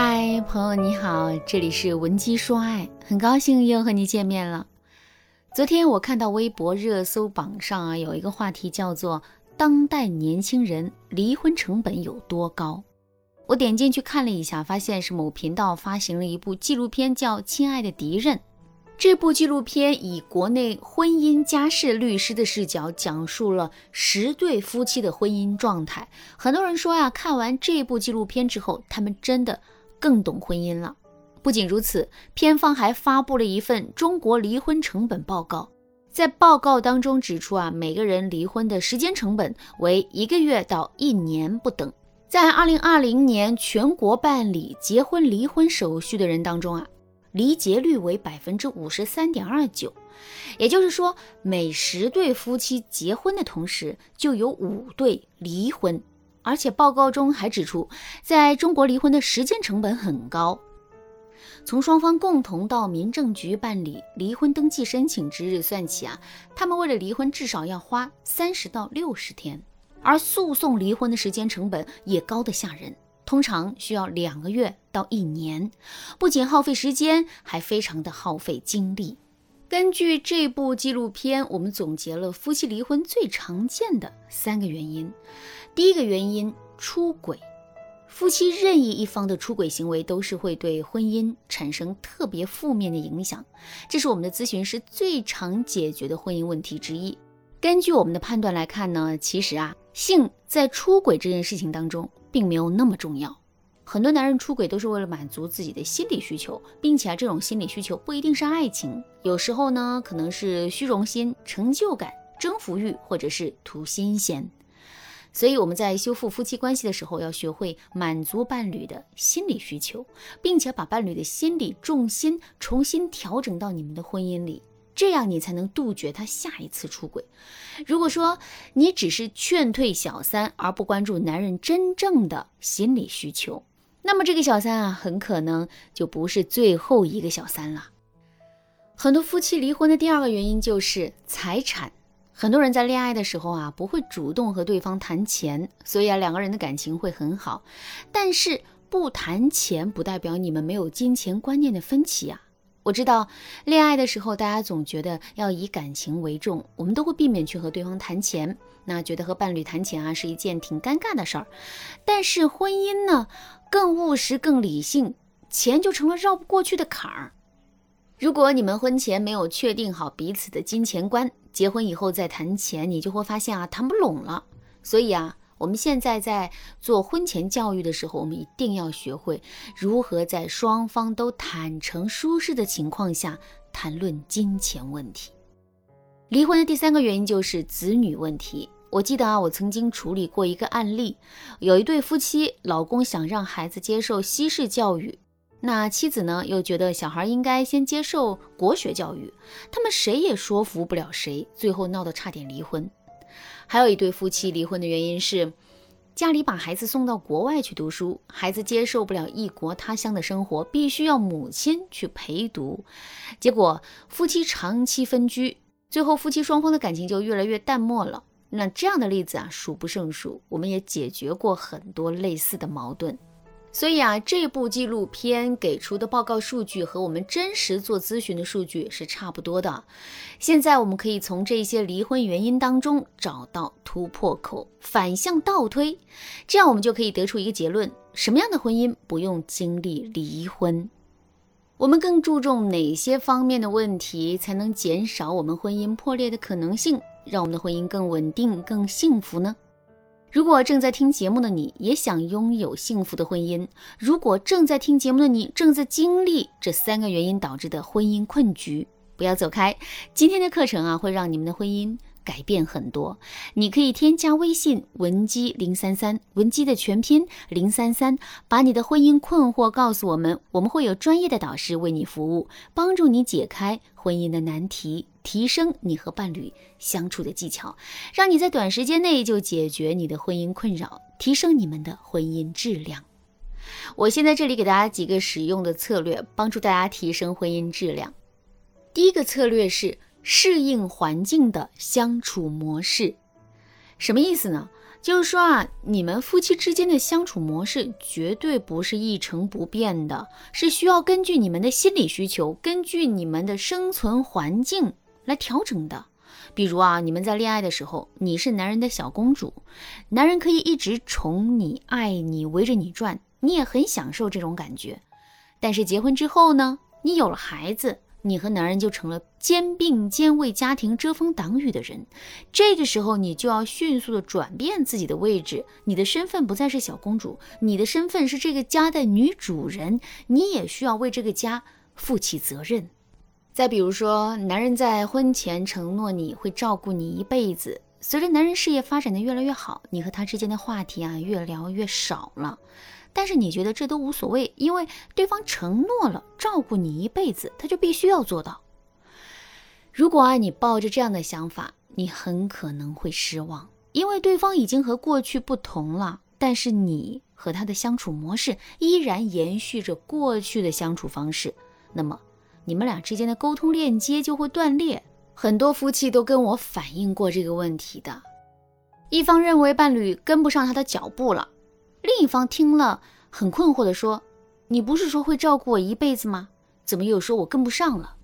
嗨，朋友你好，这里是文姬说爱，很高兴又和你见面了。昨天我看到微博热搜榜上啊有一个话题叫做“当代年轻人离婚成本有多高”，我点进去看了一下，发现是某频道发行了一部纪录片，叫《亲爱的敌人》。这部纪录片以国内婚姻家事律师的视角，讲述了十对夫妻的婚姻状态。很多人说呀，看完这部纪录片之后，他们真的更懂婚姻了。不仅如此，片方还发布了一份中国离婚成本报告。在报告当中指出啊，每个人离婚的时间成本为一个月到一年不等。在二零二零年全国办理结婚离婚手续的人当中啊。离结率为百分之五十三点二九，也就是说，每十对夫妻结婚的同时，就有五对离婚。而且报告中还指出，在中国离婚的时间成本很高，从双方共同到民政局办理离婚登记申请之日算起啊，他们为了离婚至少要花三十到六十天，而诉讼离婚的时间成本也高得吓人。通常需要两个月到一年，不仅耗费时间，还非常的耗费精力。根据这部纪录片，我们总结了夫妻离婚最常见的三个原因。第一个原因，出轨。夫妻任意一方的出轨行为，都是会对婚姻产生特别负面的影响，这是我们的咨询师最常解决的婚姻问题之一。根据我们的判断来看呢，其实啊，性在出轨这件事情当中。并没有那么重要。很多男人出轨都是为了满足自己的心理需求，并且啊，这种心理需求不一定是爱情，有时候呢，可能是虚荣心、成就感、征服欲，或者是图新鲜。所以我们在修复夫妻关系的时候，要学会满足伴侣的心理需求，并且把伴侣的心理重心重新调整到你们的婚姻里。这样你才能杜绝他下一次出轨。如果说你只是劝退小三，而不关注男人真正的心理需求，那么这个小三啊，很可能就不是最后一个小三了。很多夫妻离婚的第二个原因就是财产。很多人在恋爱的时候啊，不会主动和对方谈钱，所以啊，两个人的感情会很好。但是不谈钱，不代表你们没有金钱观念的分歧啊。我知道，恋爱的时候，大家总觉得要以感情为重，我们都会避免去和对方谈钱，那觉得和伴侣谈钱啊是一件挺尴尬的事儿。但是婚姻呢，更务实、更理性，钱就成了绕不过去的坎儿。如果你们婚前没有确定好彼此的金钱观，结婚以后再谈钱，你就会发现啊，谈不拢了。所以啊。我们现在在做婚前教育的时候，我们一定要学会如何在双方都坦诚、舒适的情况下谈论金钱问题。离婚的第三个原因就是子女问题。我记得啊，我曾经处理过一个案例，有一对夫妻，老公想让孩子接受西式教育，那妻子呢又觉得小孩应该先接受国学教育，他们谁也说服不了谁，最后闹得差点离婚。还有一对夫妻离婚的原因是，家里把孩子送到国外去读书，孩子接受不了异国他乡的生活，必须要母亲去陪读。结果夫妻长期分居，最后夫妻双方的感情就越来越淡漠了。那这样的例子啊数不胜数，我们也解决过很多类似的矛盾。所以啊，这部纪录片给出的报告数据和我们真实做咨询的数据是差不多的。现在我们可以从这些离婚原因当中找到突破口，反向倒推，这样我们就可以得出一个结论：什么样的婚姻不用经历离婚？我们更注重哪些方面的问题，才能减少我们婚姻破裂的可能性，让我们的婚姻更稳定、更幸福呢？如果正在听节目的你也想拥有幸福的婚姻，如果正在听节目的你正在经历这三个原因导致的婚姻困局，不要走开。今天的课程啊，会让你们的婚姻改变很多。你可以添加微信文姬零三三，文姬的全拼零三三，把你的婚姻困惑告诉我们，我们会有专业的导师为你服务，帮助你解开婚姻的难题。提升你和伴侣相处的技巧，让你在短时间内就解决你的婚姻困扰，提升你们的婚姻质量。我现在这里给大家几个使用的策略，帮助大家提升婚姻质量。第一个策略是适应环境的相处模式，什么意思呢？就是说啊，你们夫妻之间的相处模式绝对不是一成不变的，是需要根据你们的心理需求，根据你们的生存环境来调整的。比如啊，你们在恋爱的时候，你是男人的小公主，男人可以一直宠你、爱你、围着你转，你也很享受这种感觉。但是结婚之后呢，你有了孩子。你和男人就成了肩并肩为家庭遮风挡雨的人，这个时候你就要迅速的转变自己的位置，你的身份不再是小公主，你的身份是这个家的女主人，你也需要为这个家负起责任。再比如说，男人在婚前承诺你会照顾你一辈子，随着男人事业发展的越来越好，你和他之间的话题啊越聊越少了。但是你觉得这都无所谓，因为对方承诺了照顾你一辈子，他就必须要做到。如果啊你抱着这样的想法，你很可能会失望，因为对方已经和过去不同了，但是你和他的相处模式依然延续着过去的相处方式，那么你们俩之间的沟通链接就会断裂。很多夫妻都跟我反映过这个问题的，一方认为伴侣跟不上他的脚步了。另一方听了很困惑地说：“你不是说会照顾我一辈子吗？怎么又说我跟不上了？”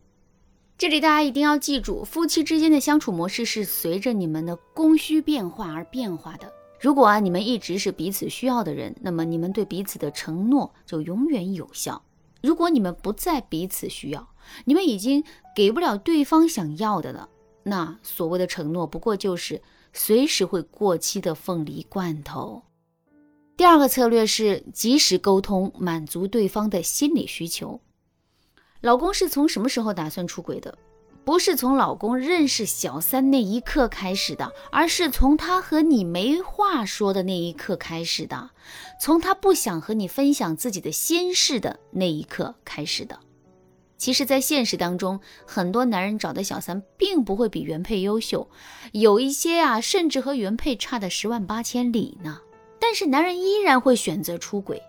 这里大家一定要记住，夫妻之间的相处模式是随着你们的供需变化而变化的。如果啊你们一直是彼此需要的人，那么你们对彼此的承诺就永远有效。如果你们不再彼此需要，你们已经给不了对方想要的了，那所谓的承诺不过就是随时会过期的凤梨罐头。第二个策略是及时沟通，满足对方的心理需求。老公是从什么时候打算出轨的？不是从老公认识小三那一刻开始的，而是从他和你没话说的那一刻开始的，从他不想和你分享自己的心事的那一刻开始的。其实，在现实当中，很多男人找的小三并不会比原配优秀，有一些啊，甚至和原配差的十万八千里呢。但是男人依然会选择出轨，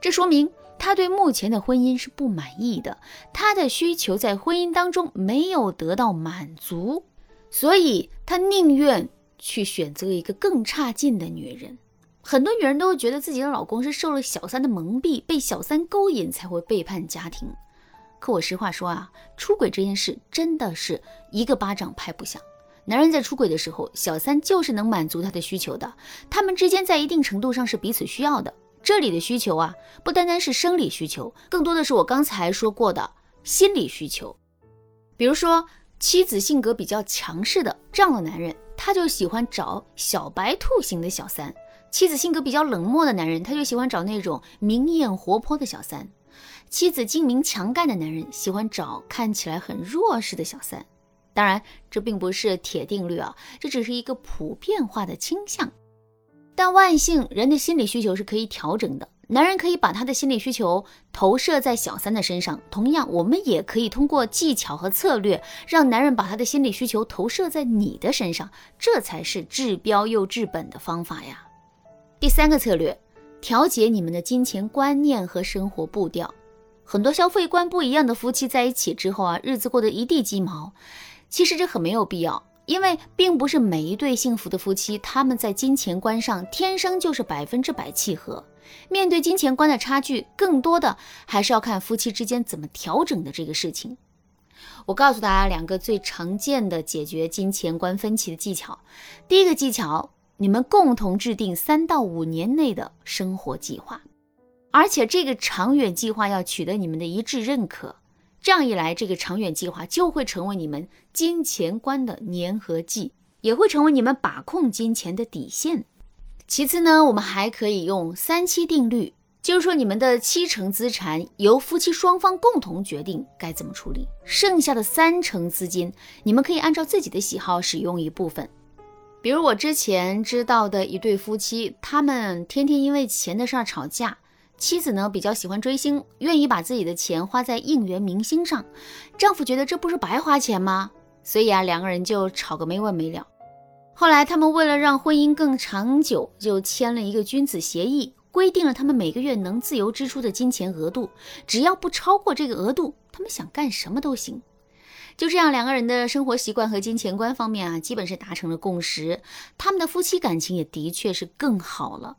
这说明他对目前的婚姻是不满意的，他的需求在婚姻当中没有得到满足，所以他宁愿去选择一个更差劲的女人。很多女人都会觉得自己的老公是受了小三的蒙蔽，被小三勾引才会背叛家庭。可我实话说啊，出轨这件事真的是一个巴掌拍不响。男人在出轨的时候，小三就是能满足他的需求的。他们之间在一定程度上是彼此需要的。这里的需求啊，不单单是生理需求，更多的是我刚才说过的心理需求。比如说，妻子性格比较强势的这样的男人，他就喜欢找小白兔型的小三；妻子性格比较冷漠的男人，他就喜欢找那种明艳活泼的小三；妻子精明强干的男人，喜欢找看起来很弱势的小三。当然，这并不是铁定律啊，这只是一个普遍化的倾向。但万幸，人的心理需求是可以调整的。男人可以把他的心理需求投射在小三的身上，同样，我们也可以通过技巧和策略，让男人把他的心理需求投射在你的身上，这才是治标又治本的方法呀。第三个策略，调节你们的金钱观念和生活步调。很多消费观不一样的夫妻在一起之后啊，日子过得一地鸡毛。其实这很没有必要，因为并不是每一对幸福的夫妻，他们在金钱观上天生就是百分之百契合。面对金钱观的差距，更多的还是要看夫妻之间怎么调整的这个事情。我告诉大家两个最常见的解决金钱观分歧的技巧。第一个技巧，你们共同制定三到五年内的生活计划，而且这个长远计划要取得你们的一致认可。这样一来，这个长远计划就会成为你们金钱观的粘合剂，也会成为你们把控金钱的底线。其次呢，我们还可以用三七定律，就是说你们的七成资产由夫妻双方共同决定该怎么处理，剩下的三成资金，你们可以按照自己的喜好使用一部分。比如我之前知道的一对夫妻，他们天天因为钱的事儿吵架。妻子呢比较喜欢追星，愿意把自己的钱花在应援明星上。丈夫觉得这不是白花钱吗？所以啊，两个人就吵个没完没了。后来他们为了让婚姻更长久，就签了一个君子协议，规定了他们每个月能自由支出的金钱额度，只要不超过这个额度，他们想干什么都行。就这样，两个人的生活习惯和金钱观方面啊，基本是达成了共识，他们的夫妻感情也的确是更好了。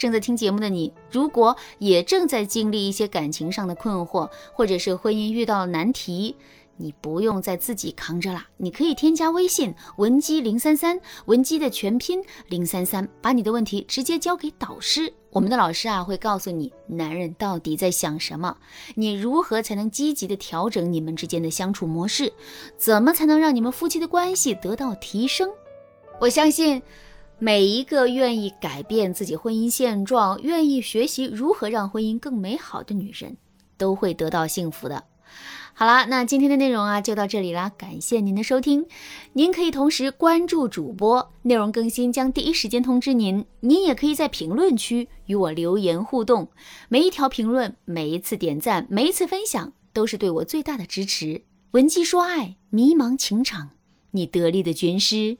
正在听节目的你，如果也正在经历一些感情上的困惑，或者是婚姻遇到了难题，你不用再自己扛着了，你可以添加微信文姬零三三，文姬的全拼零三三，把你的问题直接交给导师，我们的老师啊会告诉你男人到底在想什么，你如何才能积极的调整你们之间的相处模式，怎么才能让你们夫妻的关系得到提升？我相信。每一个愿意改变自己婚姻现状、愿意学习如何让婚姻更美好的女人，都会得到幸福的。好啦，那今天的内容啊就到这里啦，感谢您的收听。您可以同时关注主播，内容更新将第一时间通知您。您也可以在评论区与我留言互动，每一条评论、每一次点赞、每一次分享，都是对我最大的支持。文姬说爱，迷茫情场，你得力的军师。